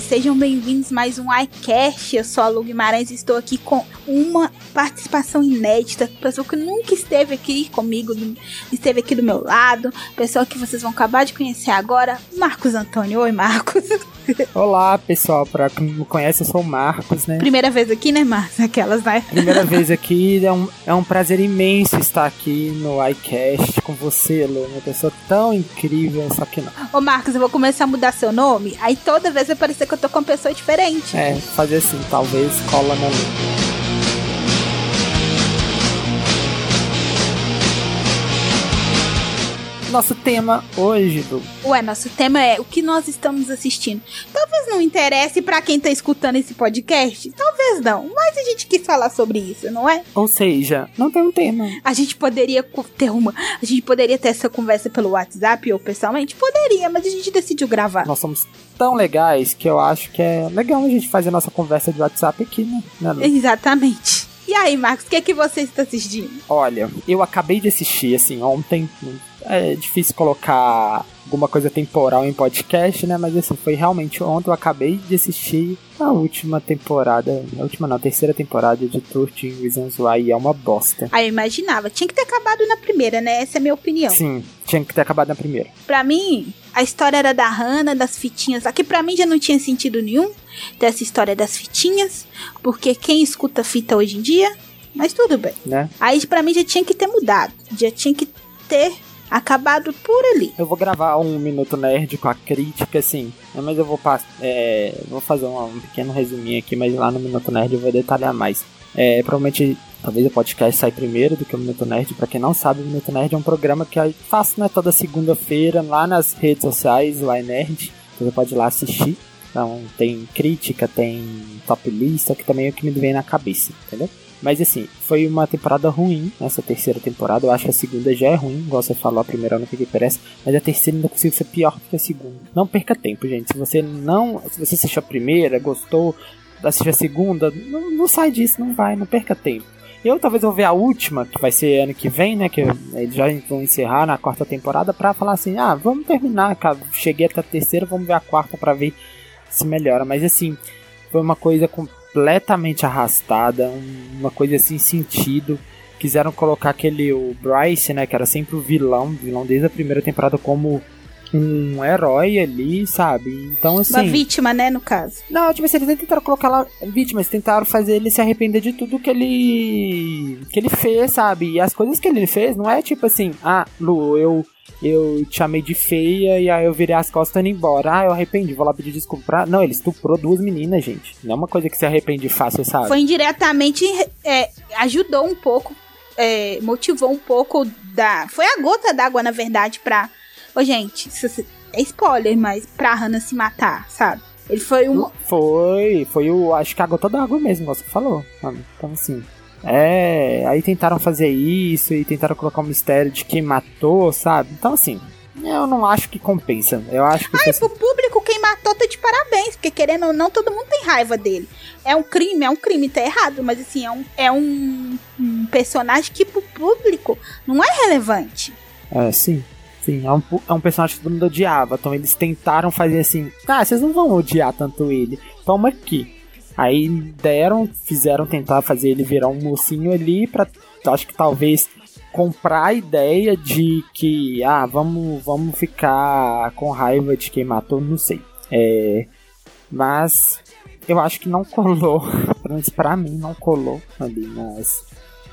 sejam bem-vindos mais um iCast. Eu sou a Lu Guimarães e estou aqui com uma participação inédita, pessoa que nunca esteve aqui comigo, esteve aqui do meu lado, pessoa que vocês vão acabar de conhecer agora, Marcos Antônio. Oi, Marcos. Olá, pessoal, para quem não me conhece, eu sou o Marcos, né? Primeira vez aqui, né, Marcos? Aquelas, né? Primeira vez aqui, é um, é um prazer imenso estar aqui no iCast com você, Lu, uma pessoa tão incrível, só que não. Ô, Marcos, eu vou começar a mudar seu nome, aí toda vez vai parecer que eu tô com uma pessoa diferente. É, fazer assim, talvez cola na Lu. Nosso tema hoje, do Ué, nosso tema é o que nós estamos assistindo. Talvez não interesse para quem tá escutando esse podcast, talvez não, mas a gente quis falar sobre isso, não é? Ou seja, não tem um tema. A gente poderia ter uma, a gente poderia ter essa conversa pelo WhatsApp ou pessoalmente, poderia, mas a gente decidiu gravar. Nós somos tão legais que eu acho que é legal a gente fazer a nossa conversa de WhatsApp aqui, né? né Exatamente. E aí, Marcos, o que é que você está assistindo? Olha, eu acabei de assistir, assim, ontem, é difícil colocar alguma coisa temporal em podcast, né? Mas assim, foi realmente ontem eu acabei de assistir a última temporada, a última não, a terceira temporada de 13 Reasons Why e é uma bosta. Ah, eu imaginava. Tinha que ter acabado na primeira, né? Essa é a minha opinião. Sim, tinha que ter acabado na primeira. Pra mim, a história era da Hannah, das fitinhas. Aqui pra mim já não tinha sentido nenhum dessa história das fitinhas, porque quem escuta fita hoje em dia, mas tudo bem. Né? Aí pra mim já tinha que ter mudado, já tinha que ter acabado por ali. Eu vou gravar um Minuto Nerd com a crítica, assim, mas eu vou, é, vou fazer um, um, pequeno resuminho aqui, mas lá no Minuto Nerd eu vou detalhar mais. É, provavelmente, talvez o podcast sai primeiro do que o Minuto Nerd. Pra quem não sabe, o Minuto Nerd é um programa que eu faço né, toda segunda-feira lá nas redes sociais, o iNerd. Você pode ir lá assistir. Então, tem crítica, tem top lista, que também é o que me vem na cabeça, entendeu? Mas assim, foi uma temporada ruim, essa terceira temporada. Eu acho que a segunda já é ruim, igual você falou, a primeira não fiquei parece, mas a terceira ainda consigo ser pior que a segunda. Não perca tempo, gente. Se você não. Se você assistiu a primeira, gostou, assistiu a segunda, não, não sai disso, não vai, não perca tempo. Eu talvez vou ver a última, que vai ser ano que vem, né? Que eles já vão encerrar na quarta temporada, pra falar assim: ah, vamos terminar, cara. Cheguei até a terceira, vamos ver a quarta pra ver se melhora. Mas assim, foi uma coisa com completamente arrastada, uma coisa assim sentido. Quiseram colocar aquele o Bryce, né, que era sempre o vilão, vilão desde a primeira temporada como um herói ali, sabe? Então assim, uma vítima, né, no caso. Não, tipo assim, eles tentaram colocar lá vítima, eles tentaram fazer ele se arrepender de tudo que ele que ele fez, sabe? E as coisas que ele fez não é tipo assim, ah, Lu, eu eu te chamei de feia e aí eu virei as costas indo embora. Ah, eu arrependi, vou lá pedir desculpa pra... Não, ele estuprou duas meninas, gente. Não é uma coisa que se arrepende fácil, sabe? Foi indiretamente, é, ajudou um pouco, é, motivou um pouco da... Foi a gota d'água, na verdade, pra... Ô, gente, é spoiler, mas pra Hannah se matar, sabe? Ele foi um... Foi, foi o... Acho que a gota d'água mesmo, você falou. Então, assim... É, aí tentaram fazer isso e tentaram colocar um mistério de quem matou, sabe? Então, assim, eu não acho que compensa. Eu acho que. Ai, pro público, quem matou tá de parabéns, porque querendo ou não, todo mundo tem raiva dele. É um crime, é um crime, tá errado, mas assim, é um, é um, um personagem que pro público não é relevante. É, sim. Sim, é um, é um personagem que todo mundo odiava. Então eles tentaram fazer assim: ah, vocês não vão odiar tanto ele. Toma aqui. Aí deram, fizeram tentar fazer ele virar um mocinho ali pra, acho que talvez comprar a ideia de que, ah, vamos, vamos ficar com raiva de quem matou, não sei. É, mas eu acho que não colou, pelo menos pra mim não colou ali, mas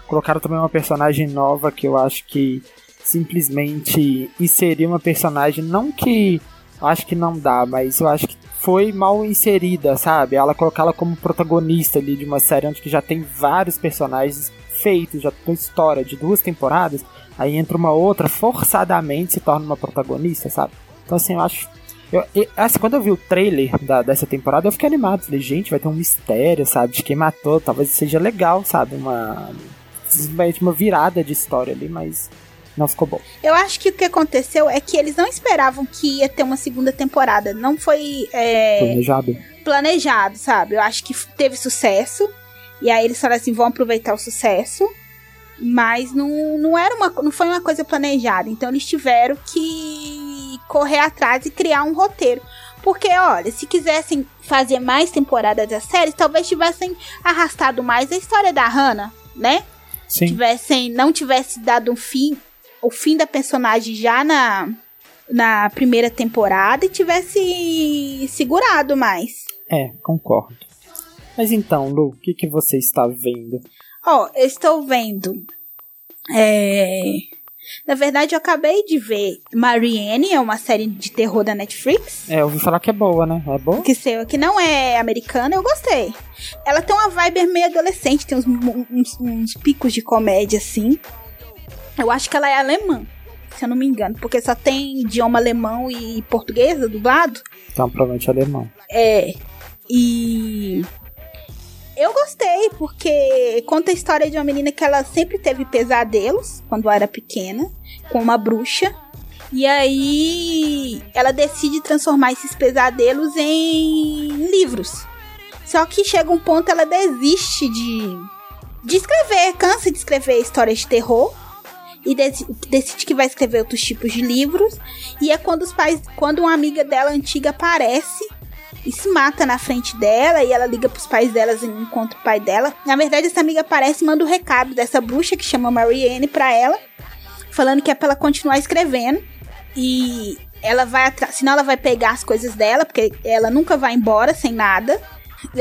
colocaram também uma personagem nova que eu acho que simplesmente inseriu uma personagem, não que acho que não dá, mas eu acho que foi mal inserida, sabe? Ela colocá-la como protagonista ali de uma série onde já tem vários personagens feitos, já tem história de duas temporadas, aí entra uma outra, forçadamente se torna uma protagonista, sabe? Então assim, eu acho. Eu, eu, assim, quando eu vi o trailer da, dessa temporada, eu fiquei animado. Falei, gente, vai ter um mistério, sabe? De quem matou. Talvez seja legal, sabe? Uma. Uma virada de história ali, mas não ficou bom. Eu acho que o que aconteceu é que eles não esperavam que ia ter uma segunda temporada. Não foi. É, planejado. Planejado, sabe? Eu acho que teve sucesso. E aí eles falaram assim: vão aproveitar o sucesso. Mas não, não, era uma, não foi uma coisa planejada. Então eles tiveram que correr atrás e criar um roteiro. Porque, olha, se quisessem fazer mais temporadas da série, talvez tivessem arrastado mais a história da Hannah, né? Sim. Tivessem, não tivesse dado um fim, o fim da personagem já na, na primeira temporada e tivesse segurado mais. É, concordo. Mas então, Lu, o que, que você está vendo? Ó, eu estou vendo. É. Na verdade, eu acabei de ver Marianne, é uma série de terror da Netflix. É, eu ouvi falar que é boa, né? É boa? Que, seu, que não é americana, eu gostei. Ela tem uma vibe meio adolescente, tem uns, uns, uns picos de comédia assim. Eu acho que ela é alemã, se eu não me engano, porque só tem idioma alemão e português dublado. Então, provavelmente alemão. É. E eu gostei, porque conta a história de uma menina que ela sempre teve pesadelos quando era pequena, com uma bruxa. E aí ela decide transformar esses pesadelos em livros. Só que chega um ponto ela desiste de, de escrever, cansa de escrever histórias de terror e decide que vai escrever outros tipos de livros. E é quando os pais, quando uma amiga dela antiga aparece e se mata na frente dela e ela liga pros pais delas e encontra o pai dela. Na verdade, essa amiga aparece e manda o um recado dessa bruxa que chama Marianne pra ela, falando que é pra ela continuar escrevendo e ela vai atrás, senão ela vai pegar as coisas dela, porque ela nunca vai embora sem nada.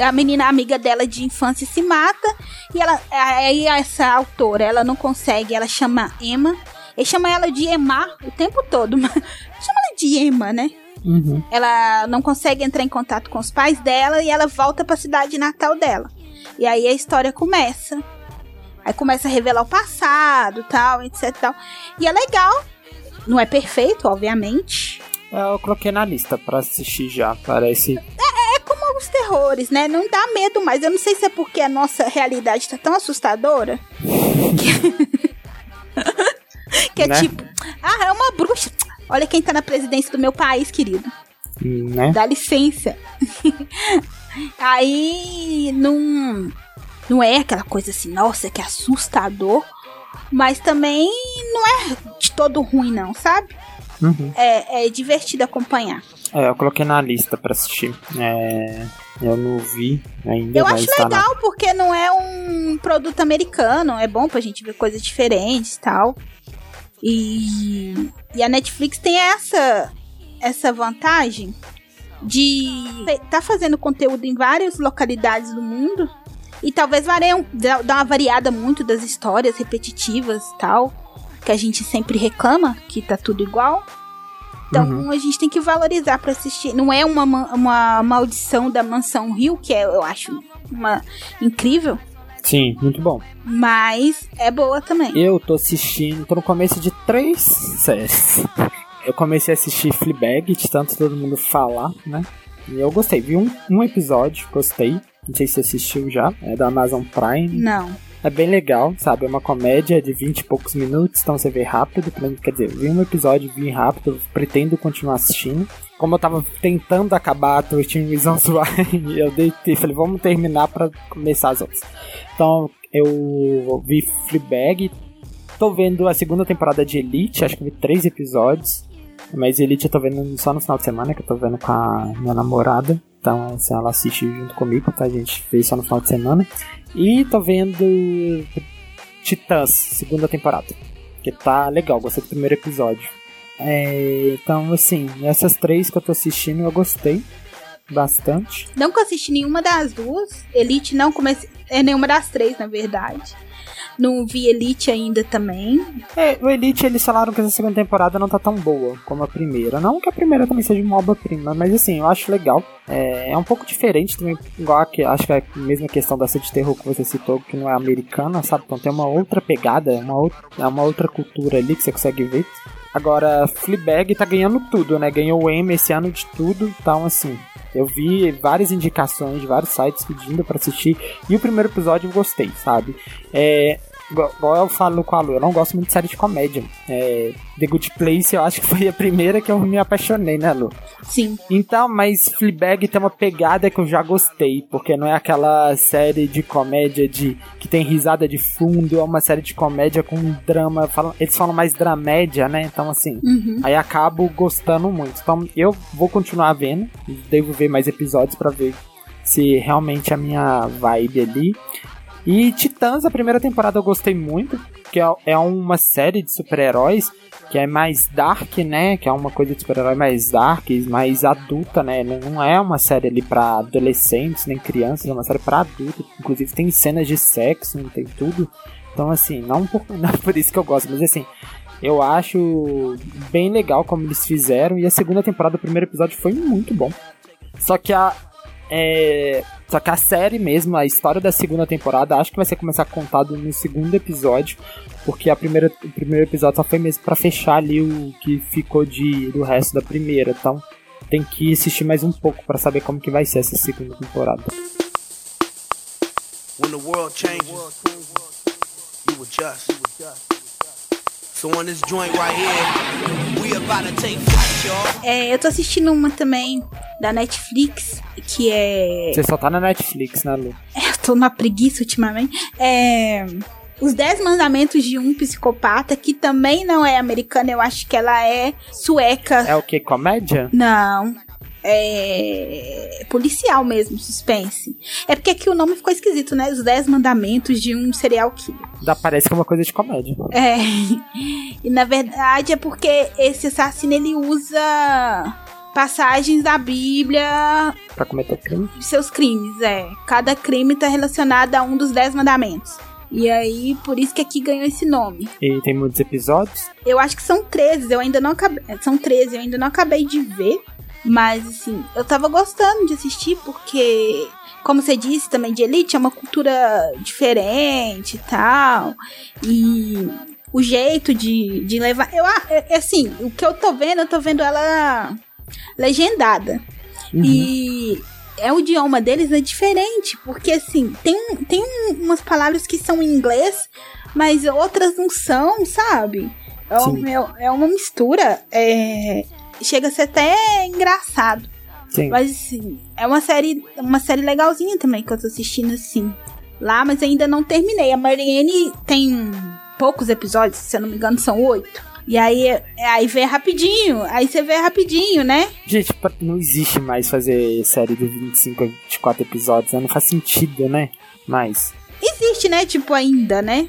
A menina amiga dela de infância se mata e ela aí essa autora, ela não consegue, ela chama Emma, ele chama ela de Emma o tempo todo, mas chama ela de Emma, né? Uhum. Ela não consegue entrar em contato com os pais dela e ela volta para a cidade natal dela. E aí a história começa. Aí começa a revelar o passado, tal, etc, tal. E é legal. Não é perfeito, obviamente. É, eu coloquei na lista para assistir já, parece. É, os terrores, né? Não dá medo mais. Eu não sei se é porque a nossa realidade tá tão assustadora. que, que é né? tipo, ah, é uma bruxa. Olha quem tá na presidência do meu país, querido. Né? Dá licença. Aí não, não é aquela coisa assim, nossa, que assustador. Mas também não é de todo ruim, não, sabe? Uhum. É, é divertido acompanhar. É, eu coloquei na lista pra assistir. É, eu não vi ainda. Eu acho tá legal, na... porque não é um produto americano. É bom pra gente ver coisas diferentes e tal. E, e a Netflix tem essa, essa vantagem de tá fazendo conteúdo em várias localidades do mundo e talvez variam, dá uma variada muito das histórias repetitivas tal, que a gente sempre reclama que tá tudo igual. Então uhum. a gente tem que valorizar para assistir. Não é uma, uma maldição da mansão Rio, que é, eu acho uma incrível. Sim, muito bom. Mas é boa também. Eu tô assistindo, tô no começo de três séries. Eu comecei a assistir Fleabag, de tanto todo mundo falar, né? E eu gostei. Vi um, um episódio, gostei. Não sei se você assistiu já. É da Amazon Prime. Não. É bem legal, sabe? É uma comédia de 20 e poucos minutos, então você vê rápido. Quer dizer, vi um episódio, vi rápido, pretendo continuar assistindo. Como eu tava tentando acabar a 13 Reasons Why, eu deitei, falei, vamos terminar para começar as outras. Então, eu vi Fleabag, tô vendo a segunda temporada de Elite, acho que vi três episódios. Mas Elite eu tô vendo só no final de semana, que eu tô vendo com a minha namorada. Então, assim, ela assiste junto comigo, tá? A gente fez só no final de semana. E tô vendo Titãs, segunda temporada. Que tá legal, gostei do primeiro episódio. É, então, assim, essas três que eu tô assistindo eu gostei bastante. Não que eu assisti nenhuma das duas. Elite não comecei. É nenhuma das três, na verdade. Não vi Elite ainda também. É, o Elite eles falaram que essa segunda temporada não tá tão boa como a primeira. Não que a primeira também seja uma obra-prima, mas assim, eu acho legal. É, é um pouco diferente também, igual que acho que é a mesma questão dessa de terror que você citou, que não é americana, sabe? Então tem uma outra pegada, uma outra, é uma outra cultura ali que você consegue ver. Agora, Fleabag tá ganhando tudo, né? Ganhou o Emmy esse ano de tudo, então assim, eu vi várias indicações de vários sites pedindo para assistir e o primeiro episódio eu gostei, sabe? É, igual eu falo com a Lu, eu não gosto muito de série de comédia. É, The Good Place, eu acho que foi a primeira que eu me apaixonei, né, Lu? Sim. Então, mas Fleabag tem uma pegada que eu já gostei, porque não é aquela série de comédia de que tem risada de fundo, é uma série de comédia com drama, falam, eles falam mais dramédia, né? Então, assim, Uhum. aí acabo gostando muito. Então, eu vou continuar vendo, devo ver mais episódios pra ver se realmente é a minha vibe ali. E Titãs, a primeira temporada eu gostei muito, que é- é uma série de super-heróis que é mais dark, né? Que é uma coisa de super-herói mais dark, mais adulta, né? Não é uma série ali pra adolescentes nem crianças, é uma série pra adultos. Inclusive tem cenas de sexo, tem tudo. Então, assim, não por, não por isso que eu gosto, mas assim, eu acho bem legal como eles fizeram. E a segunda temporada, o primeiro episódio foi muito bom. Só que a. É, só que a série mesmo, a história da segunda temporada, acho que vai ser começar contado no segundo episódio. Porque a primeira, o primeiro episódio só foi mesmo pra fechar ali o que ficou de, do resto da primeira. Então tem que assistir mais um pouco pra saber como que vai ser essa segunda temporada. When the world changes, you adjust. So on É, eu tô assistindo uma também da Netflix, que é. Você só tá na Netflix, né, Lu? Eu tô numa preguiça ultimamente. É. Os 10 Mandamentos de um Psicopata, que também não é americana, eu acho que ela é sueca. É o que? Comédia? Não. É. policial mesmo, suspense. É porque aqui o nome ficou esquisito, né? Os 10 Mandamentos de um serial killer. Dá, parece que é uma coisa de comédia. É. E na verdade é porque esse assassino ele usa passagens da Bíblia Pra cometer crime. de seus crimes, é. Cada crime tá relacionado a um dos dez mandamentos. E aí, por isso que aqui ganhou esse nome. E tem muitos episódios. Eu acho que são 13, eu ainda não acabei. São 13, eu ainda não acabei de ver. Mas, assim, eu tava gostando de assistir porque, como você disse também, de Elite é uma cultura diferente e tal. E o jeito de, de levar. Eu, a- é, assim, o que eu tô vendo, eu tô vendo ela legendada. E é o idioma deles é diferente, porque assim, tem, tem um- umas palavras que são em inglês, mas outras não são, sabe? É, um- é- é uma mistura. é, chega a ser até engraçado. Sim. Mas assim, é uma série, uma série legalzinha também que eu tô assistindo assim. Lá, mas ainda não terminei. A Marianne tem poucos episódios, se eu não me engano, são oito. E aí, é- aí vê rapidinho. Aí você vê rapidinho, né? Gente, não existe mais fazer série de 25 a 24 episódios, né? Não faz sentido, né? Mas. Existe, né? Tipo, ainda, né?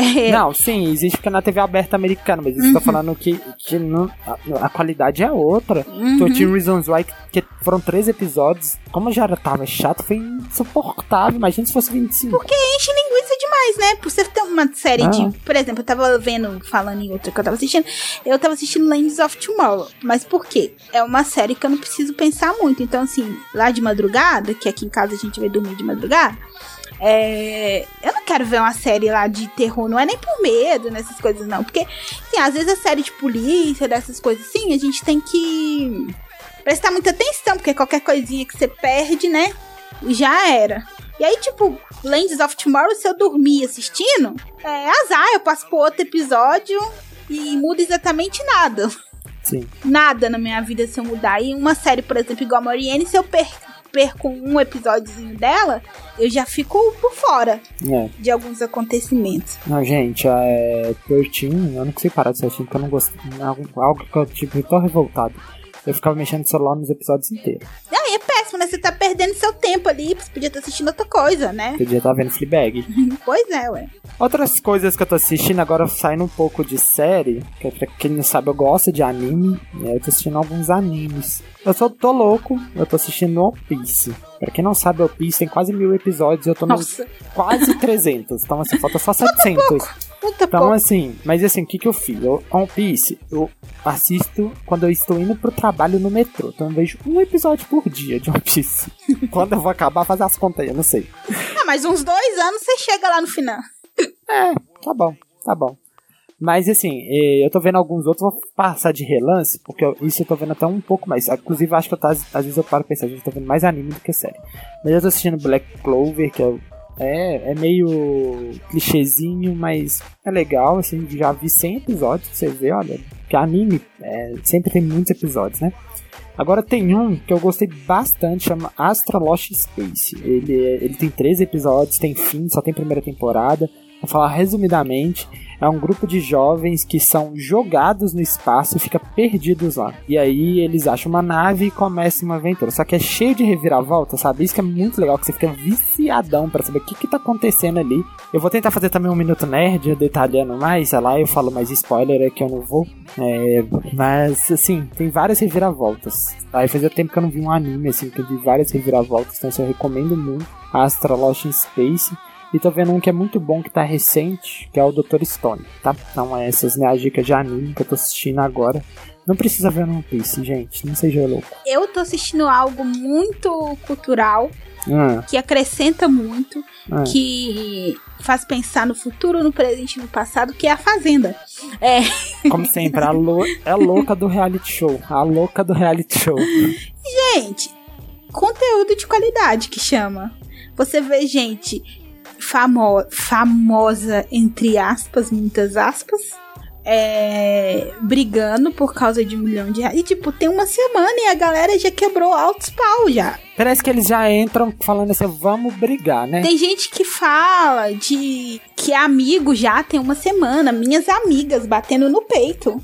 É, Não, sim, existe porque é na TV aberta americana, mas eu tô falando que, que não, a, a qualidade é outra. Uhum. 13 Reasons Why, que, que foram três episódios, como já tava chato, foi insuportável. Imagina se fosse 25. Porque enche linguiça demais, né? Por você ter uma série Ah. de. Por exemplo, eu tava vendo, falando em outra que eu tava assistindo, eu tava assistindo Lands of Tomorrow. Mas por quê? É uma série que eu não preciso pensar muito. Então, assim, lá de madrugada, que aqui em casa a gente vai dormir de madrugada. É, eu não quero ver uma série lá de terror, não é nem por medo nessas coisas, não. Porque, assim, às vezes a série de polícia, dessas coisas assim, a gente tem que prestar muita atenção, porque qualquer coisinha que você perde, né? Já era. E aí, tipo, Lands of Tomorrow, se eu dormir assistindo, é azar, eu passo pro outro episódio e muda exatamente nada. Sim. Nada na minha vida se eu mudar. E uma série, por exemplo, igual a Marianne, se eu per- perco um episódiozinho dela, eu já fico por fora É. de alguns acontecimentos. Não, gente, é. 13, eu não consigo parar de assistir porque eu não gostei. Algo, algo que eu, tipo, tô revoltado. Eu ficava mexendo no celular nos episódios inteiros. Aí é péssimo, né? Você tá perdendo seu tempo ali, você podia estar assistindo outra coisa, né? Já tava vendo Fleabag. Pois é, ué. Outras coisas que eu tô assistindo agora, saindo um pouco de série, que pra quem não sabe, eu gosto de anime, né? Eu tô assistindo alguns animes. Eu só tô louco, eu tô assistindo One Piece. Pra quem não sabe, One Piece tem quase mil episódios, eu tô no Nossa, quase 300. Então, assim, falta só 700. Puta Então, pouco. assim, mas assim, o que que eu fiz? Eu, One Piece, eu assisto quando eu estou indo pro trabalho no metrô. Então eu vejo um episódio por dia de One Piece. quando eu vou acabar, fazer as contas aí, eu não sei. Ah, mas uns dois anos você chega lá no final. É, tá bom, tá bom. Mas assim, eh, eu tô vendo alguns outros, vou passar de relance, porque eu- isso eu tô vendo até um pouco mais. Inclusive, acho que eu tô, às vezes eu paro e penso, a gente tá vendo mais anime do que série. Mas eu tô assistindo Black Clover, que é o É, é meio clichêzinho, mas é legal, assim, já vi 100 episódios, você vê, olha, que anime é, sempre tem muitos episódios, né? Agora tem um que eu gostei bastante, chama Astra Lost Space. Ele, ele tem 13 episódios, tem fim, só tem primeira temporada. Vou falar resumidamente é um grupo de jovens que são jogados no espaço e ficam perdidos lá. E aí eles acham uma nave e começam uma aventura. Só que é cheio de reviravolta, sabe? Isso que é muito legal, que você fica viciadão para saber o que, que tá acontecendo ali. Eu vou tentar fazer também um Minuto Nerd, detalhando mais, sei lá, eu falo mais spoiler é que eu não vou. É, mas, assim, tem várias reviravoltas. Aí fazia tempo que eu não vi um anime, assim, que eu vi várias reviravoltas, então assim, eu recomendo muito. In Space. E tô vendo um que é muito bom, que tá recente, que é o Dr. Stone, tá? Então essas minhas dicas de anime que eu tô assistindo agora. Não precisa ver One Piece, gente. Não seja louco. Eu tô assistindo algo muito cultural. Ah. Que acrescenta muito, ah. que faz pensar no futuro, no presente e no passado, que é a Fazenda. É. Como sempre, a, lou é a louca do reality show. A louca do reality show. Gente, conteúdo de qualidade que chama. Você vê gente famo famosa, entre aspas, muitas aspas, é, brigando por causa de um milhão de reais. E, tipo, tem uma semana e a galera já quebrou altos pau já. Parece que eles já entram falando assim, vamos brigar, né? Tem gente que fala de que é amigo já tem uma semana. Minhas amigas batendo no peito,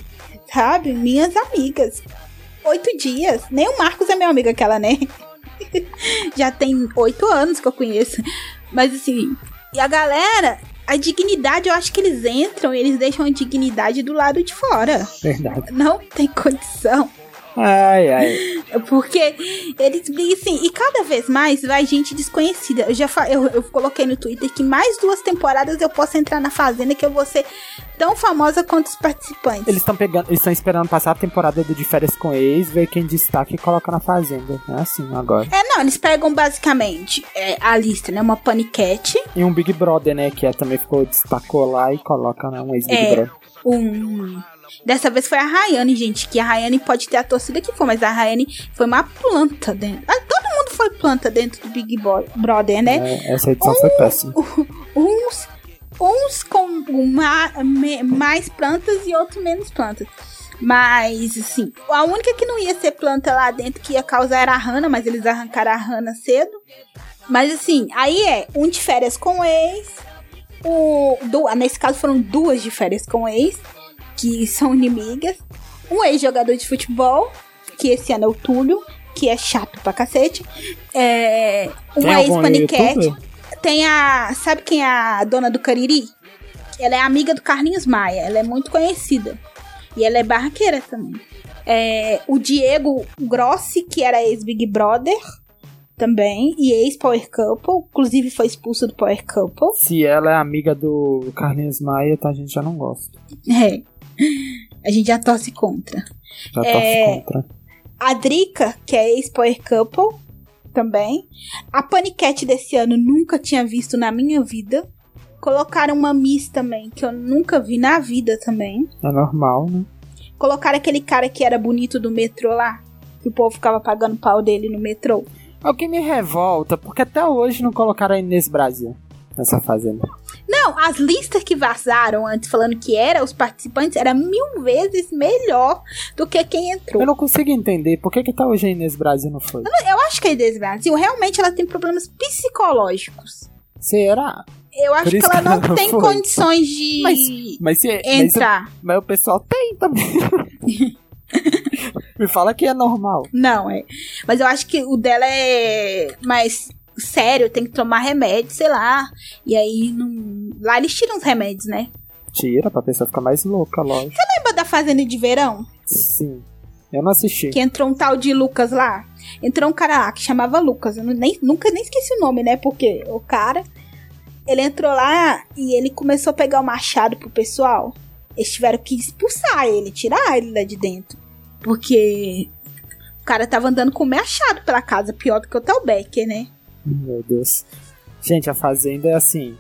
sabe? Minhas amigas. Oito dias. Nem o Marcos é meu amigo aquela, né? já tem oito anos que eu conheço. Mas assim, e a galera, a dignidade, eu acho que eles entram e eles deixam a dignidade do lado de fora. Verdade. Não tem condição. Ai, ai. Porque eles assim, e cada vez mais vai gente desconhecida. Eu já eu, eu coloquei no Twitter que mais duas temporadas eu posso entrar na Fazenda que eu vou ser tão famosa quanto os participantes. Eles estão pegando, eles estão esperando passar a temporada do de férias com ex, ver quem destaca e coloca na Fazenda. É assim agora. É, não, eles pegam basicamente é, a lista, né? Uma paniquete. E um Big Brother, né? Que é, também ficou, destacou lá e coloca né, um ex-Big é, Brother. Um Dessa vez foi a Rayane, gente. Que a Rayane pode ter a torcida que for, mas a Rayane foi uma planta dentro. Ah, todo mundo foi planta dentro do Big Brother, né? É, essa edição um, foi péssima. Uns, uns com uma, mais plantas e outros menos plantas. Mas, assim, a única que não ia ser planta lá dentro que ia causar era a Hannah, mas eles arrancaram a Hannah cedo. Mas, assim, aí é um de férias com o ex. O, do, nesse caso foram duas de férias com o ex que são inimigas, um ex-jogador de futebol, que esse ano é o Túlio, que é chato pra cacete, é, uma ex-paniquete, tem a... sabe quem é a dona do Cariri? Ela é amiga do Carlinhos Maia, ela é muito conhecida. E ela é barraqueira também. É, o Diego Grossi, que era ex-Big Brother, também, e ex-Power Couple, inclusive foi expulso do Power Couple. Se ela é amiga do Carlinhos Maia, tá, a gente já não gosta. É. A gente já torce contra. Já é, torce contra. A Drica, que é ex-Power Couple, também. A Paniquete desse ano nunca tinha visto na minha vida. Colocaram uma Miss também, que eu nunca vi na vida também. É normal, né? Colocaram aquele cara que era bonito do metrô lá. Que o povo ficava pagando pau dele no metrô. É o que me revolta, porque até hoje não colocaram aí nesse Brasil nessa fazenda. Não, as listas que vazaram antes falando que era os participantes era mil vezes melhor do que quem entrou. Eu não consigo entender por que, que tá hoje a Inês Brasil não foi. Eu, eu acho que a Inês Brasil realmente ela tem problemas psicológicos. Será? Eu acho que ela não, não tem foi. condições de mas, mas se, entrar. Mas, mas o pessoal tem também. Me fala que é normal. Não, é. Mas eu acho que o dela é mais sério, tem que tomar remédio, sei lá. E aí, não... lá eles tiram os remédios, né? Tira, pra pessoa ficar mais louca, lógico. Você lembra da Fazenda de Verão? Sim. Eu não assisti. Que entrou um tal de Lucas lá. Entrou um cara lá que chamava Lucas. Eu nem, nunca nem esqueci o nome, né? Porque o cara. Ele entrou lá e ele começou a pegar o machado pro pessoal. Eles tiveram que expulsar ele, tirar ele lá de dentro. Porque o cara tava andando com o machado pela casa, pior do que o Tel Becker, né? Meu Deus. Gente, a Fazenda é assim.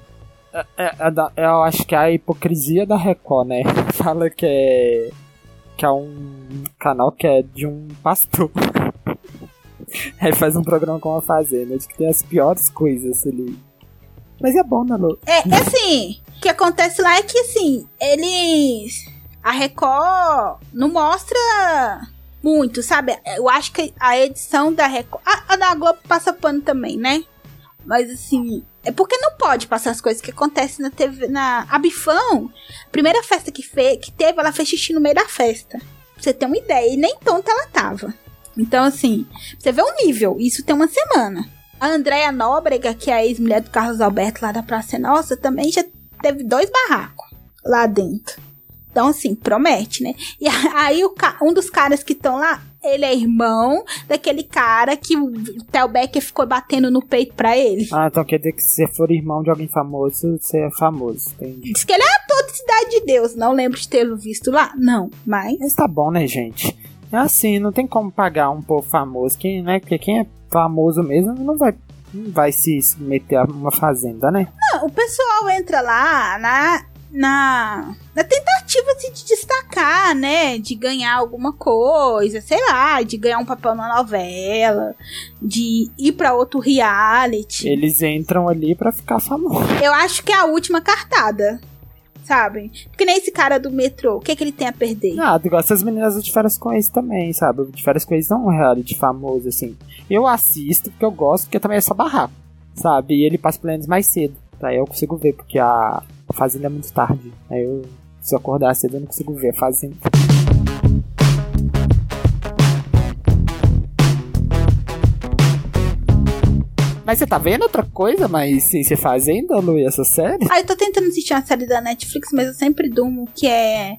É, é, é, eu acho que é a hipocrisia da Record, né? Fala que é. que é um canal que é de um pastor. Aí faz um programa com a Fazenda, que tem as piores coisas ali. Mas é bom, né, Lu? É, é assim, o que acontece lá é que, assim, eles... A Record não mostra muito, sabe? Eu acho que a edição da Record... A, a da Globo passa pano também, né? Mas, assim... É porque não pode passar as coisas que acontecem na TV. Na a Bifão, primeira festa que, fe, que teve, ela fez xixi no meio da festa. Pra você ter uma ideia. E nem tonta ela tava. Então, assim, você vê o nível. Isso tem uma semana. A Andréia Nóbrega, que é a ex-mulher do Carlos Alberto lá da Praça Nossa, também já teve dois barracos lá dentro. Então, assim, promete, né? E aí, o, um dos caras que estão lá, ele é irmão daquele cara que o Theo Becker ficou batendo no peito pra ele. Ah, então quer dizer que se você for irmão de alguém famoso, você é famoso, entendi. Diz que ele é ator de Cidade de Deus. Não lembro de tê-lo visto lá. Não, mas... Mas tá bom, né, gente? É assim, não tem como pagar um povo famoso, quem, né? Porque quem é famoso mesmo não vai não vai se meter a uma fazenda, né? Não, o pessoal entra lá na, na, na tentativa assim, de destacar, né? De ganhar alguma coisa, sei lá, de ganhar um papel na novela, de ir para outro reality. Eles entram ali para ficar famosos. Eu acho que é a última cartada sabe? Porque nem esse cara do metrô, o que, é que ele tem a perder? Ah, igual essas meninas de férias com ex também, sabe? De férias com ex não é um reality famoso, assim. Eu assisto porque eu gosto, porque também é só barraco, sabe? E ele passa planos mais cedo. Aí eu consigo ver, porque a fazenda é muito tarde. Aí eu, se eu acordar cedo, eu não consigo ver fazenda. Mas você tá vendo outra coisa, mas sim, você fazendo, Lu, essa série? Ah, eu tô tentando assistir uma série da Netflix, mas eu sempre durmo, que é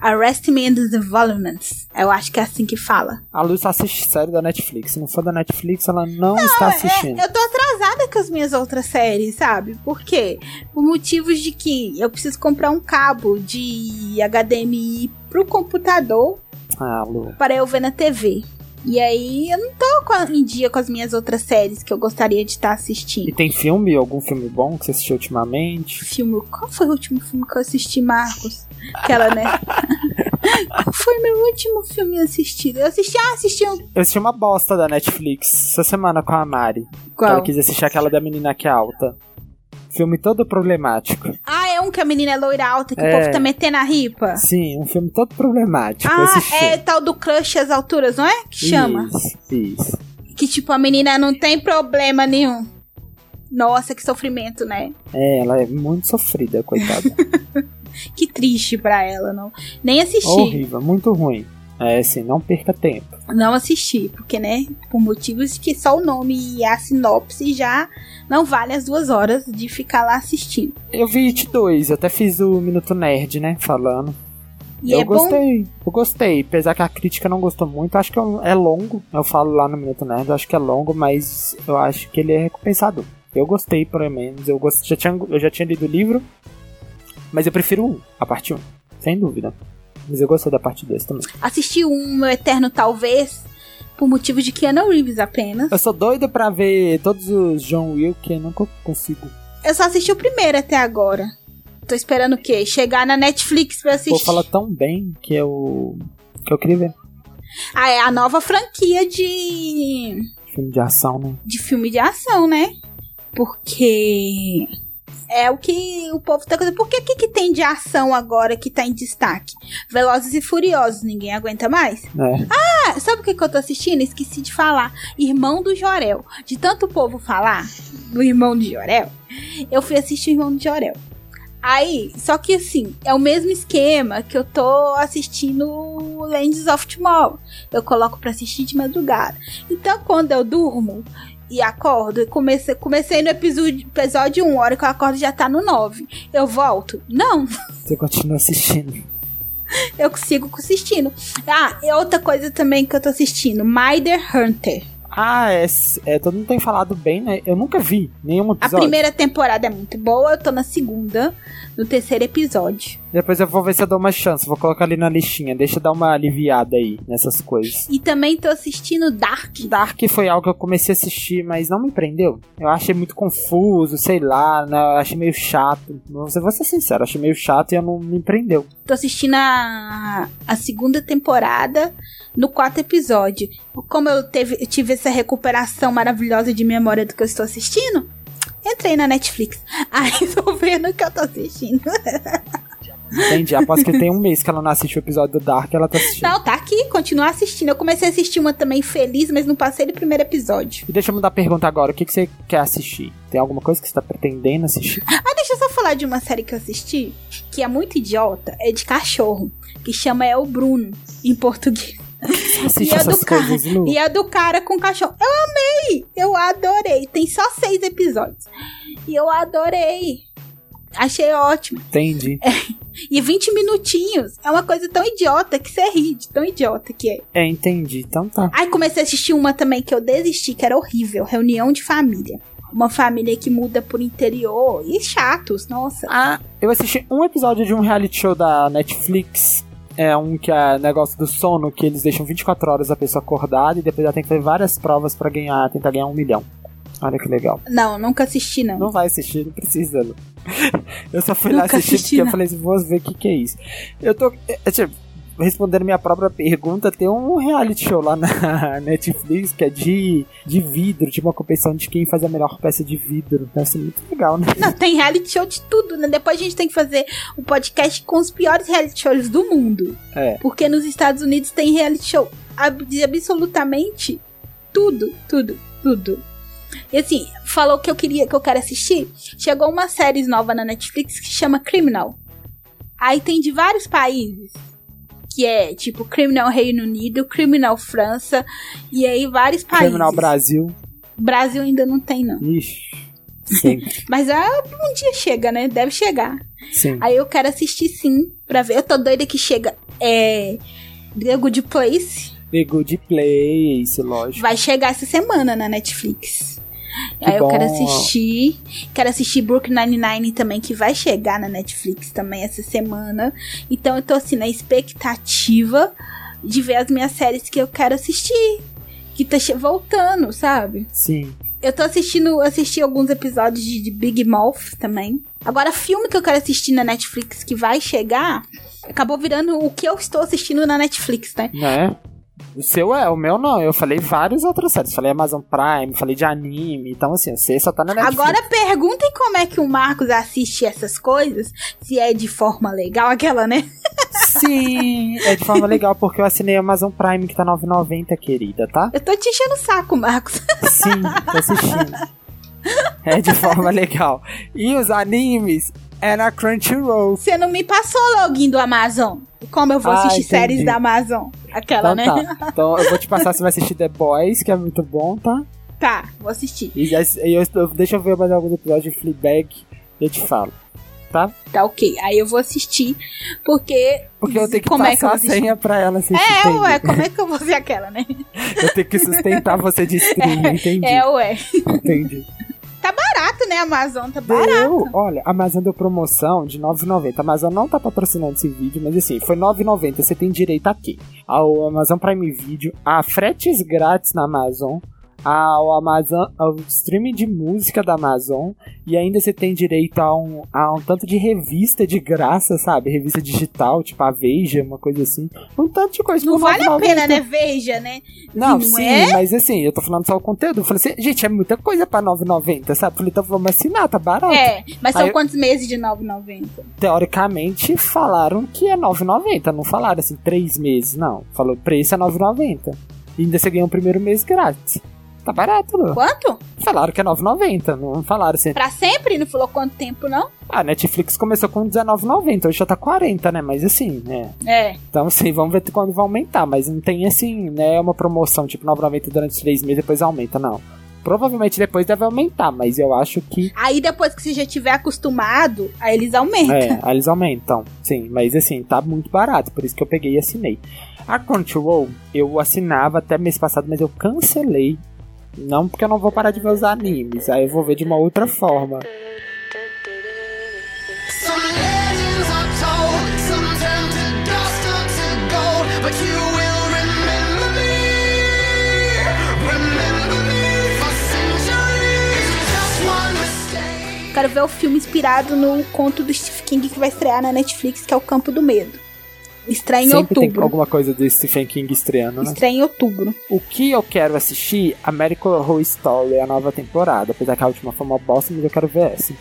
Arrest Me in the Developments. Eu acho que é assim que fala. A Lu só assiste série da Netflix. Se não for da Netflix, ela não, não está é, assistindo. É, eu tô atrasada com as minhas outras séries, sabe? Por quê? Por motivos de que eu preciso comprar um cabo de HDMI pro computador. Ah, Lu. Para eu ver na TV. E aí eu não tô em dia com as minhas outras séries que eu gostaria de estar assistindo. E tem filme, algum filme bom que você assistiu ultimamente? Filme. Qual foi o último filme que eu assisti, Marcos? Aquela, né? Qual foi meu último filme assistido? Eu assisti, ah, assisti um. Eu assisti uma bosta da Netflix essa semana com a Mari. Qual? Ela quis assistir aquela da menina que é alta. Filme todo problemático. Ah, um que a menina é loira alta, que é. o povo tá metendo a ripa? Sim, um filme todo problemático. Ah, é tal do crush às alturas, não é? Que chama? Isso, isso. Que tipo, a menina não tem problema nenhum. Nossa, que sofrimento, né? É, ela é muito sofrida, coitada. que triste pra ela, não. Nem assisti. Horrível, muito ruim. É, assim, não perca tempo. Não assisti, porque, né, por motivos que só o nome e a sinopse já não vale as duas horas de ficar lá assistindo. Eu vi It 2, até fiz o Minuto Nerd, né, falando. E eu é gostei, bom? eu gostei, apesar que a crítica não gostou muito, acho que é longo, eu falo lá no Minuto Nerd, acho que é longo, mas eu acho que ele é recompensador. Eu gostei, pelo menos, eu, gost... já, tinha, eu já tinha lido o livro, mas eu prefiro a parte 1, sem dúvida. Mas eu gostei da parte 2 também. Assisti um Meu Eterno Talvez, por motivo de Keanu Reeves apenas. Eu sou doido pra ver todos os John Will, que eu nunca consigo. Eu só assisti o primeiro até agora. Tô esperando o quê? Chegar na Netflix pra assistir. Vou falar tão bem que eu. que eu queria ver. Ah, é a nova franquia de. Filme de ação, né? De filme de ação, né? Porque é o que o povo tá coisa. Por que que tem de ação agora que tá em destaque? Velozes e Furiosos, ninguém aguenta mais? É. Ah, sabe o que, que eu tô assistindo? Esqueci de falar. Irmão do Jorel. De tanto povo falar do irmão de Jorel, eu fui assistir o Irmão de Jorel. Aí, só que assim, é o mesmo esquema que eu tô assistindo Lands of Tomorrow. Eu coloco para assistir de madrugada. Então, quando eu durmo, e acordo. Comecei, comecei no episódio, episódio 1, a hora que eu acordo já tá no 9. Eu volto? Não. Você continua assistindo. eu sigo assistindo. Ah, e outra coisa também que eu tô assistindo: Mider Hunter. Ah, é, é, todo mundo tem falado bem, né? Eu nunca vi nenhum episódio. A primeira temporada é muito boa, eu tô na segunda, no terceiro episódio. Depois eu vou ver se eu dou uma chance, vou colocar ali na listinha, deixa eu dar uma aliviada aí nessas coisas. E também tô assistindo Dark. Dark foi algo que eu comecei a assistir, mas não me prendeu. Eu achei muito confuso, sei lá, né? eu achei meio chato. Vou ser sincero, achei meio chato e eu não me prendeu. Tô assistindo a, a segunda temporada no quarto episódio. Como eu, teve, eu tive essa recuperação maravilhosa de memória do que eu estou assistindo, Entrei na Netflix. Aí tô vendo o que eu tô assistindo. Entendi. Aposto que tem um mês que ela não assiste o episódio do Dark, ela tá assistindo. Não, tá aqui, continua assistindo. Eu comecei a assistir uma também feliz, mas não passei do primeiro episódio. E deixa eu mudar a pergunta agora. O que, que você quer assistir? Tem alguma coisa que você tá pretendendo assistir? Ah, deixa eu só falar de uma série que eu assisti, que é muito idiota, é de cachorro, que chama É o Bruno, em português. E a, essas do cara, e a do cara com cachorro. Eu amei! Eu adorei. Tem só seis episódios. E eu adorei. Achei ótimo. Entendi. E 20 minutinhos. É uma coisa tão idiota que você ri de tão idiota que é. É, entendi. Então tá. Aí comecei a assistir uma também que eu desisti, que era horrível. Reunião de família. Uma família que muda por interior. E chatos, nossa. Ah, eu assisti um episódio de um reality show da Netflix. É um que é negócio do sono, que eles deixam 24 horas a pessoa acordada e depois ela tem que fazer várias provas pra ganhar, tentar ganhar um milhão. Olha que legal. Não, nunca assisti, não. Não vai assistir, não precisa. Lu. Eu só fui lá Nunca assistir assisti, porque eu não. falei assim, vou ver o que, que é isso. Eu tô. é, tipo, respondendo minha própria pergunta, tem um reality show lá na Netflix que é de, de vidro, de uma competição de quem faz a melhor peça de vidro. Deve ser muito legal, né? Não, tem reality show de tudo, né? Depois a gente tem que fazer um podcast com os piores reality shows do mundo. É. Porque nos Estados Unidos tem reality show de absolutamente tudo, tudo, tudo. E assim, falou que eu queria, que eu quero assistir. Chegou uma série nova na Netflix que chama Criminal. Aí tem de vários países. Que é tipo Criminal Reino Unido, Criminal França. E aí vários países. Criminal Brasil. Brasil ainda não tem, não. Ixi. Sempre. Mas ah, um dia chega, né? Deve chegar. Sim. Aí eu quero assistir sim, pra ver. Eu tô doida que chega. É. The Good Place. The Good Place, lógico. Vai chegar essa semana na Netflix. Que Aí eu bom. quero assistir. Quero assistir Brooklyn Nine-Nine também, que vai chegar na Netflix também essa semana. Então eu tô assim, na expectativa de ver as minhas séries que eu quero assistir. Que tá voltando, sabe? Sim. Eu tô assistindo, assisti alguns episódios de, de Big Mouth também. Agora, filme que eu quero assistir na Netflix que vai chegar, acabou virando o que eu estou assistindo na Netflix, né? Né? O seu é, o meu não. Eu falei várias outras séries. Falei Amazon Prime, falei de anime. Então, assim, você só tá na Netflix. Agora perguntem como é que o Marcos assiste essas coisas, se é de forma legal, aquela, né? Sim, é de forma legal, porque eu assinei Amazon Prime, que tá 9,90, querida, tá? Eu tô te enchendo o saco, Marcos. Sim, tô assistindo. É de forma legal. E os animes é na Crunchyroll. Você não me passou o login do Amazon. Como eu vou Ah, assistir entendi. séries da Amazon? Aquela, Então né? tá. Então eu vou te passar, você vai assistir The Boys, que é muito bom, tá? Tá, vou assistir. E, e eu, eu- deixa eu ver mais alguns episódios de Fleabag e eu te falo. Tá? Tá ok. Aí eu vou assistir, porque. Porque eu tenho que como é que passar a senha pra ela assistir. É, ué, como é que eu vou ver aquela, né? Eu tenho que sustentar você de streaming, entendi. É, ué. Entendi. Barato, né, Amazon? Tá barato. Deu, olha, a Amazon deu promoção de 9,90. A Amazon não tá patrocinando esse vídeo, mas assim, foi 9,90. Você tem direito aqui ao Amazon Prime Video, a fretes grátis na Amazon, ao Amazon, ao streaming de música da Amazon, e ainda você tem direito a um, a um tanto de revista de graça, sabe? Revista digital, tipo a Veja, uma coisa assim. Um tanto de coisa Não vale a 9,90. pena, né? Veja, né? Não, Não sim, é? mas assim, eu tô falando só o conteúdo. Eu falei assim, gente, é muita coisa pra 9,90, sabe? Falei, então vamos assinar, tá barato. É, mas são eu- quantos meses de 9,90? Teoricamente, falaram que é 9,90. Não falaram assim, três meses, não. Falou, preço é 9,90. E ainda você ganha o primeiro mês grátis. Tá barato, Lu. Quanto? Falaram que é 9,90. Não falaram assim. Pra sempre? Não falou quanto tempo, não? A Netflix começou com 19,90. Hoje já tá 40, né? Mas assim, né? É. Então, assim, vamos ver quando vai aumentar. Mas não tem, assim, né? Uma promoção tipo 9,90 durante três meses depois aumenta, não. Provavelmente depois deve aumentar, mas eu acho que. Aí depois que você já tiver acostumado, aí eles aumentam. É, aí eles aumentam. Sim, mas assim, tá muito barato, por isso que eu peguei e assinei. A Crunchyroll, eu assinava até mês passado, mas eu cancelei. Não porque eu não vou parar de ver os animes, aí eu vou ver de uma outra forma. Quero ver o filme inspirado no conto do Stephen King que vai estrear na Netflix, que é O Campo do Medo. Estreia em Sempre tem outubro. alguma coisa do Stephen King estreando, né? Estreia em outubro. O que eu quero assistir, American Horror Story, a nova temporada. Apesar que a última foi uma bosta, mas eu quero ver essa.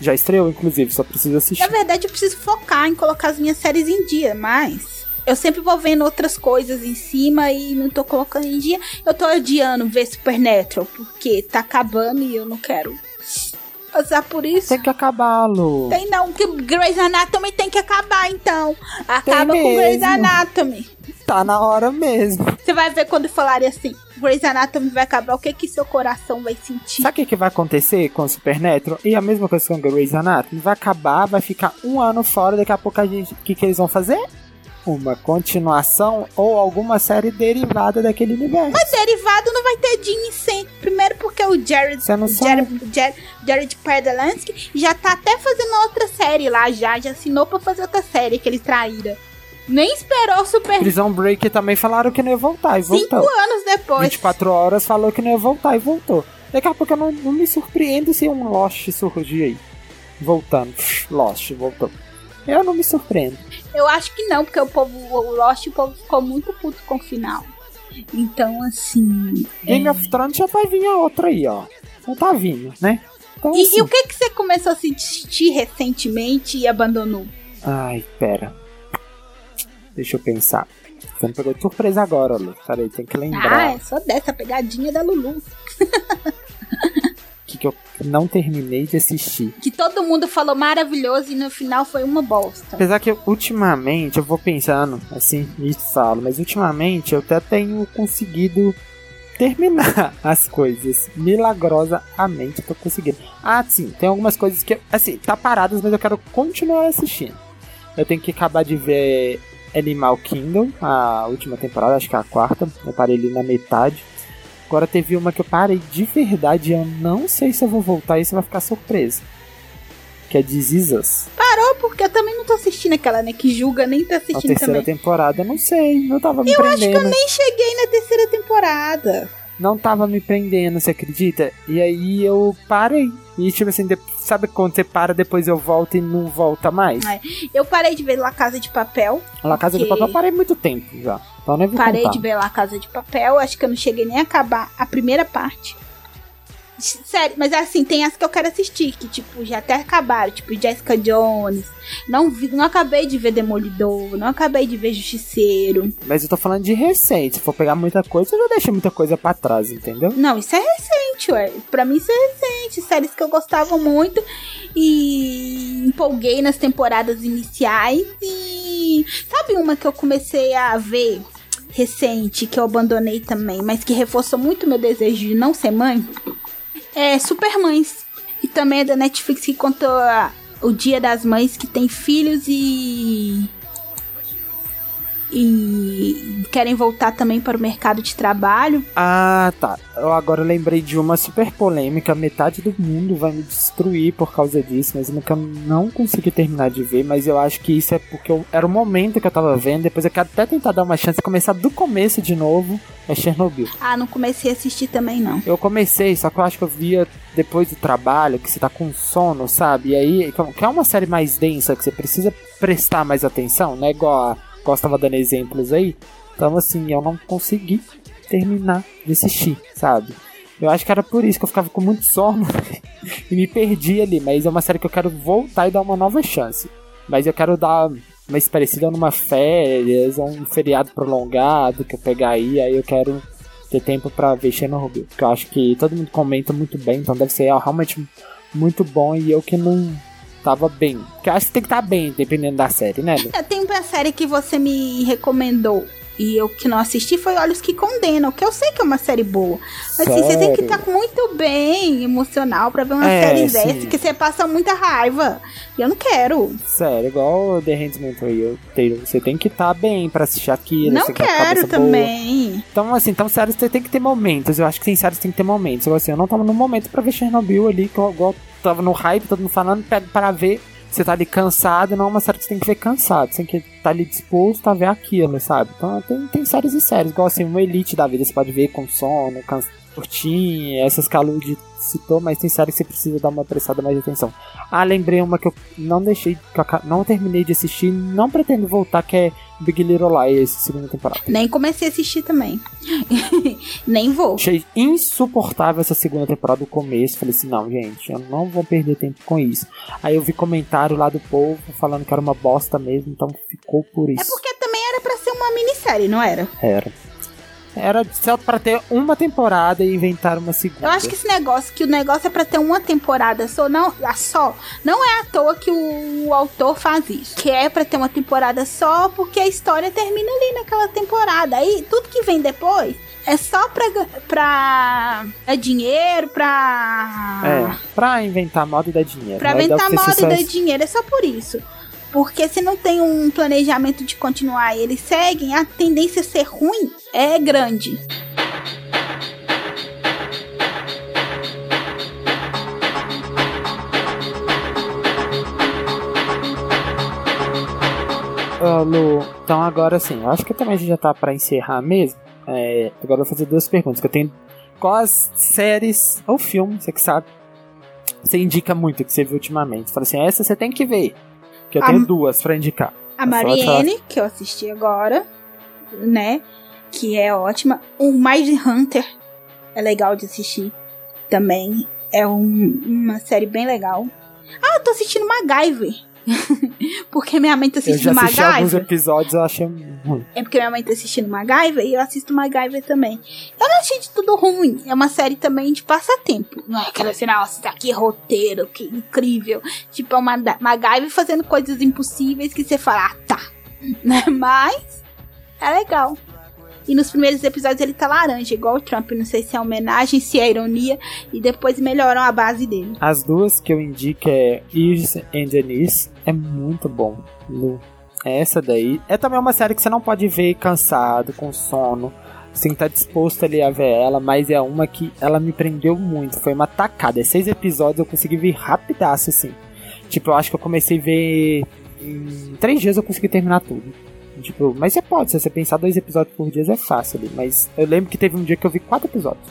Já estreou, inclusive, só preciso assistir. Na verdade, eu preciso focar em colocar as minhas séries em dia, mas eu sempre vou vendo outras coisas em cima e não tô colocando em dia. Eu tô adiando ver Supernatural, porque tá acabando e eu não quero passar por isso. Tem que acabá-lo. Tem não, que Grey's Anatomy tem que acabar então. Acaba com. Grey's Anatomy. Tá na hora mesmo. Você vai ver quando falarem assim, Grey's Anatomy vai acabar, o que que seu coração vai sentir? Sabe o que, que vai acontecer com o Supernatural? E a mesma coisa com Grey's Anatomy? Vai acabar, vai ficar um ano fora, daqui a pouco a gente... O que, que eles vão fazer? Uma continuação ou alguma série derivada daquele universo. Mas derivado não vai ter Jim sempre. Primeiro porque o Jared, Você não Jared, Jared, Jared Padalecki já tá até fazendo outra série lá já. Já assinou pra fazer outra série que eles traíram. Nem esperou o Super... Prison Break também falaram que não ia voltar e Cinco voltou. anos depois. 24 horas falou que não ia voltar e voltou. Daqui a pouco eu não, não me surpreendo se um Lost surgir aí. Voltando. Lost, voltou. Eu não me surpreendo. Eu acho que não, porque o povo, o Lost, o povo ficou muito puto com o final. Então, assim... Game of Thrones já vai vir a outra aí, ó. Não tá vindo, né? Então, E, assim- e o que que você começou a assistir recentemente e abandonou? Ai, pera. Deixa eu pensar. Você me pegou de surpresa agora, Lu. Peraí, tem que Ah, lembrar é só dessa pegadinha da Lulu. que, que eu não terminei de assistir. Que todo mundo falou maravilhoso e no final foi uma bosta. Apesar que eu, ultimamente eu vou pensando assim e falo, mas ultimamente eu até tenho conseguido terminar as coisas. Milagrosamente eu tô conseguindo. Ah, sim, tem algumas coisas que, assim, tá paradas, mas eu quero continuar assistindo. Eu tenho que acabar de ver Animal Kingdom, a última temporada, acho que é a quarta. Eu parei ali na metade. Agora teve uma que eu parei de verdade eu não sei se eu vou voltar e você vai ficar surpreso. Que é Us. Parou porque eu também não tô assistindo aquela, né? Que julga nem tá A assistindo terceira também. temporada, eu não sei, não tava me Eu acho que prendendo. eu nem cheguei na terceira temporada. Não tava me prendendo, você acredita? E aí eu parei. E tipo assim, de- sabe quando você para, depois eu volto e não volta mais? É. Eu parei de ver La Casa de Papel. Na Casa de porque Papel eu parei muito tempo já. Então nem vou Parei contar. de ver La Casa de Papel. Acho que eu não cheguei nem a acabar a primeira parte. Sério, mas assim, tem as que eu quero assistir, que tipo, já até acabaram, tipo Jessica Jones. Não vi, não acabei de ver Demolidor, não acabei de ver Justiceiro. Mas eu tô falando de recente. Se for pegar muita coisa, eu já deixei muita coisa pra trás, entendeu? Não, isso é recente, ué. Pra mim isso é recente. Séries que eu gostava muito e empolguei nas temporadas iniciais. E sabe uma que eu comecei a ver recente, que eu abandonei também, mas que reforçou muito meu desejo de não ser mãe? É Supermães. E também é da Netflix que conta a- o Dia das Mães que tem filhos e. E querem voltar também para o mercado de trabalho. Ah, tá. Eu agora lembrei de uma super polêmica. Metade do mundo vai me destruir por causa disso, mas eu não consegui terminar de ver. Mas eu acho que isso é porque eu- era o momento que eu tava vendo. Depois eu quero até tentar dar uma chance e começar do começo de novo. É Chernobyl. Ah, não comecei a assistir também, não. Eu comecei, só que eu acho que eu via depois do trabalho, que você tá com sono, sabe? E aí, que é uma série mais densa, que você precisa prestar mais atenção, né? Igual a igual você tava dando exemplos aí. Então, assim, eu não consegui terminar de assistir, sabe? Eu acho que era por isso que eu ficava com muito sono e me perdi ali. Mas é uma série que eu quero voltar e dar uma nova chance. Mas eu quero dar mais parecida numa férias um feriado prolongado que eu pegar aí. Aí eu quero ter tempo pra ver Chernobyl. Porque eu acho que todo mundo comenta muito bem, então deve ser realmente muito bom. E eu que não tava bem. Porque eu acho que tem que estar bem, dependendo da série, né? Lu? É, Tem uma série que você me recomendou e eu que não assisti foi Olhos que Condenam, que eu sei que é uma série boa. Mas assim, você tem que estar muito bem emocional pra ver uma É, série sim. dessa, que você passa muita raiva. E eu não quero. Sério, igual The Handmaid's Tale. Você tem que estar bem pra assistir aquilo. não você tem que estar com a quero cabeça boa. também. Então, assim, então séries você tem que ter momentos. Eu acho que tem séries que tem que ter momentos. Eu, assim, eu não tava no momento pra ver Chernobyl ali, que eu, igual tava no hype, todo mundo falando, para ver. Você tá ali cansado, não é uma série que você tem que ver cansado. Você tem que estar ali disposto a ver aquilo, sabe? Então tem, tem séries e séries, igual assim, uma elite da vida, você pode ver com sono, cansa, curtinha, essas que a Lud citou, mas tem séries que você precisa dar uma prestada mais de atenção. Ah, lembrei uma que eu não deixei, que eu não terminei de assistir, não pretendo voltar, que é Big Little Lies, segunda temporada. Nem comecei a assistir também. Nem vou. Achei insuportável essa segunda temporada do começo. Falei assim, não, gente, eu não vou perder tempo com isso. Aí eu vi comentário lá do povo falando que era uma bosta mesmo, então ficou por É isso. porque também era pra ser uma minissérie, não era? Era. Era só pra ter uma temporada e inventar uma segunda. Eu acho que esse negócio, que o negócio é pra ter uma temporada só, não, só, não é à toa que o, o autor faz isso. Que é pra ter uma temporada só, porque a história termina ali naquela temporada. Aí tudo que vem depois é só pra, pra é dinheiro, pra. É, pra inventar moda e dar dinheiro. Pra dá inventar moda e dar dinheiro, é só por isso. Porque se não tem um planejamento de continuar e eles seguem, a tendência a ser ruim é grande. Ô, Lu, então agora sim, eu acho que também a gente já tá pra encerrar mesmo. É, agora eu vou fazer duas perguntas. Que eu tenho quais séries ou filmes, você que sabe, você indica muito que você viu ultimamente. Fala assim, essa você tem que ver. Que eu A- tenho duas pra indicar. A Pode Marianne, que eu assisti agora, né? Que é ótima. O Mind Hunter é legal de assistir também. É um- uma série bem legal. Ah, eu tô assistindo MacGyver. porque minha mãe tá Eu já assistindo assisti alguns MacGyver. episódios, eu achei ruim. É porque minha mãe tá assistindo MacGyver e eu assisto MacGyver também. Eu não achei de tudo ruim. É uma série também de passatempo. Não é aquela assim, nossa, tá que roteiro, que incrível. Tipo, é uma MacGyver fazendo coisas impossíveis que você fala, ah, tá. Né? Mas é legal. E nos primeiros episódios ele tá laranja, igual o Trump. Não sei se é homenagem, se é ironia. E depois melhoram a base dele. As duas que eu indico é Iris and Denise. É muito bom, Lu. Essa daí é também uma série que você não pode ver cansado, com sono. Que estar disposto ali a ver ela, mas é uma que ela me prendeu muito. Foi uma tacada. É seis episódios, eu consegui ver rapidaço, assim. Tipo, eu acho que eu comecei a ver. Em três dias eu consegui terminar tudo. Tipo, mas você pode, se você pensar dois episódios por dia é fácil ali. Mas eu lembro que teve um dia que eu vi quatro episódios.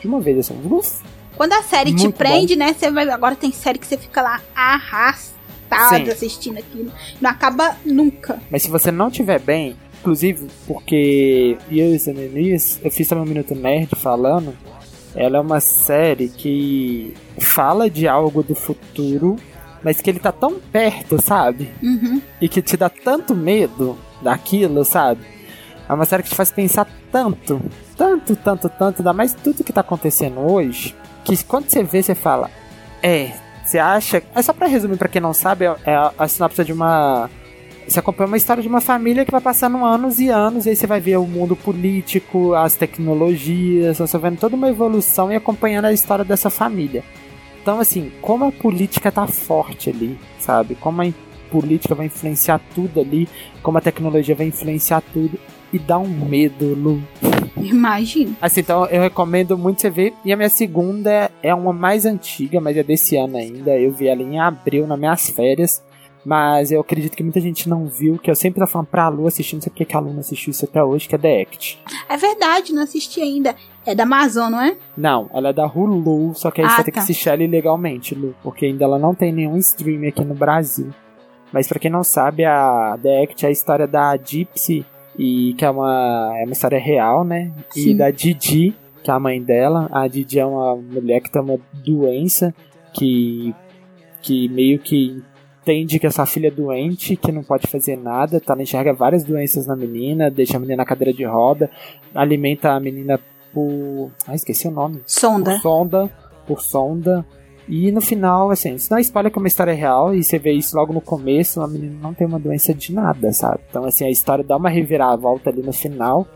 De uma vez, assim. Uf, Quando a série te prende, né? Você vai. Agora tem série que você fica lá arrastado Sim. assistindo aquilo. Não acaba nunca. Mas se você não tiver bem, inclusive porque Years and Years, eu fiz também um Minuto Nerd falando, ela é uma série que fala de algo do futuro, mas que ele tá tão perto, sabe? Uhum. E que te dá tanto medo daquilo, sabe? É uma série que te faz pensar tanto, tanto, tanto, tanto, ainda mais tudo que tá acontecendo hoje, que quando você vê, você fala, é, você acha. É só pra resumir, pra quem não sabe, é é a, a sinopse de uma. Você acompanha uma história de uma família que vai passando anos e anos, e aí você vai ver o mundo político, as tecnologias, você vai vendo toda uma evolução e acompanhando a história dessa família. Então, assim, como a política tá forte ali, sabe? Como a política vai influenciar tudo ali, como a tecnologia vai influenciar tudo. E dá um medo, Lu. Imagino. Assim, então eu recomendo muito você ver. E a minha segunda é uma mais antiga, mas é desse ano ainda. Eu vi ela em abril, nas minhas férias. Mas eu acredito que muita gente não viu, que eu sempre tô falando pra Lu assistir, não sei porque que a Lu não assistiu isso até hoje, que é The Act. É verdade, não assisti ainda. É da Amazon, não é? Não, ela é da Hulu, só que aí Ah, você tem que tá. assistir ela ilegalmente, Lu, porque ainda ela não tem nenhum stream aqui no Brasil. Mas pra quem não sabe, a The Act é a história da Gypsy, e que é uma, é uma história real, né? E Sim. da Didi, que é a mãe dela. A Didi é uma mulher que tem uma doença que, que meio que entende que essa filha é doente, que não pode fazer nada, tá, ela enxerga várias doenças na menina, deixa a menina na cadeira de roda, alimenta a menina por. Ah, esqueci o nome Sonda. por sonda, por sonda. E no final, assim, isso não é spoiler que é uma história real, e você vê isso logo no começo, a menina não tem uma doença de nada, sabe? Então, assim, a história dá uma reviravolta ali no final.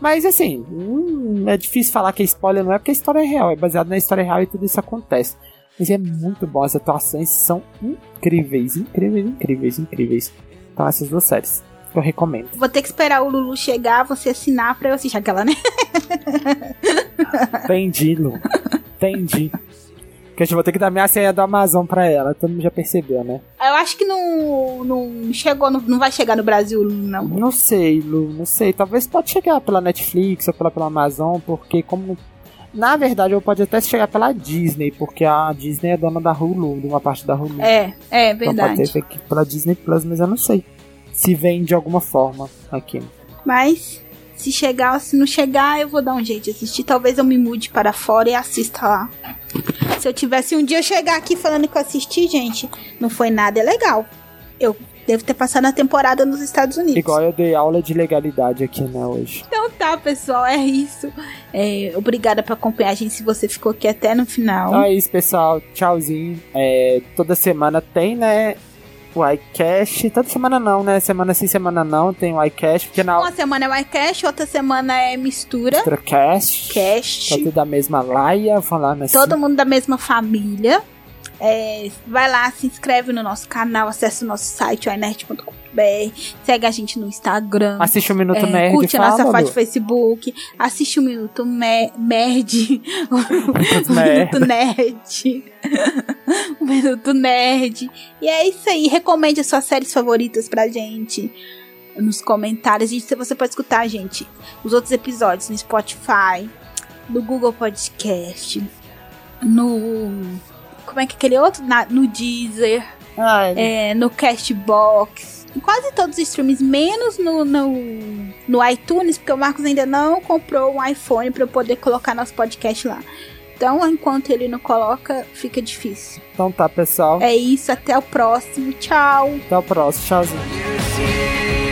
Mas, assim, hum, é difícil falar que é spoiler, não é porque a história é real, é baseado na história real e tudo isso acontece. Mas é muito bom, as atuações são incríveis, incríveis, incríveis, incríveis. Então, essas duas séries que eu recomendo. Vou ter que esperar o Lulu chegar, você assinar pra eu assistir aquela, né? Entendi, Lu. Entendi. Que eu já vou ter que dar minha senha do Amazon pra ela, todo mundo já percebeu, né? Eu acho que não, não chegou, no- não vai chegar no Brasil, não. Não sei, Lu, não sei. Talvez pode chegar pela Netflix ou pela, pela Amazon, porque como. Na verdade, eu pode até chegar pela Disney, porque a Disney é dona da Hulu, de uma parte da Hulu. É, é então pode verdade. ter aqui pela Disney Plus, mas eu não sei. se vem de alguma forma aqui. Mas se chegar ou se não chegar, eu vou dar um jeito de assistir. Talvez eu me mude para fora e assista lá. Se eu tivesse um dia chegar aqui falando que eu assisti, gente, não foi nada legal. Eu devo ter passado a temporada nos Estados Unidos. Igual eu dei aula de legalidade aqui, né, hoje. Então tá, pessoal, é isso. É, obrigada por acompanhar a gente se você ficou aqui até no final. Então é isso, pessoal. Tchauzinho. É, toda semana tem, né? O iCash. Toda semana não, né? Semana sim, semana não. Tem o iCash. Porque na Uma semana é o iCast, outra semana é mistura. outra cast. Cast. Tá tudo da mesma laia, falando assim. Todo mundo da mesma família. É, vai lá, se inscreve no nosso canal, acessa o nosso site, oinert.com.br, segue a gente no Instagram. Assiste o Minuto é, Nerd. curte a fala, nossa Lu. página do Facebook, assiste o Minuto Me Merd, Minuto o Minuto Nerd, o Minuto Nerd. E é isso aí, recomende as suas séries favoritas pra gente nos comentários. E você pode escutar, gente, os outros episódios no Spotify, no Google Podcast, no. Como é que é aquele outro? Na- no Deezer é, no Castbox, em quase todos os streams, menos no, no, no iTunes, porque o Marcos ainda não comprou um iPhone para eu poder colocar nosso podcast lá. Então, enquanto ele não coloca, fica difícil. Então tá, pessoal. É isso, até o próximo. Tchau! Até o próximo. Tchauzinho.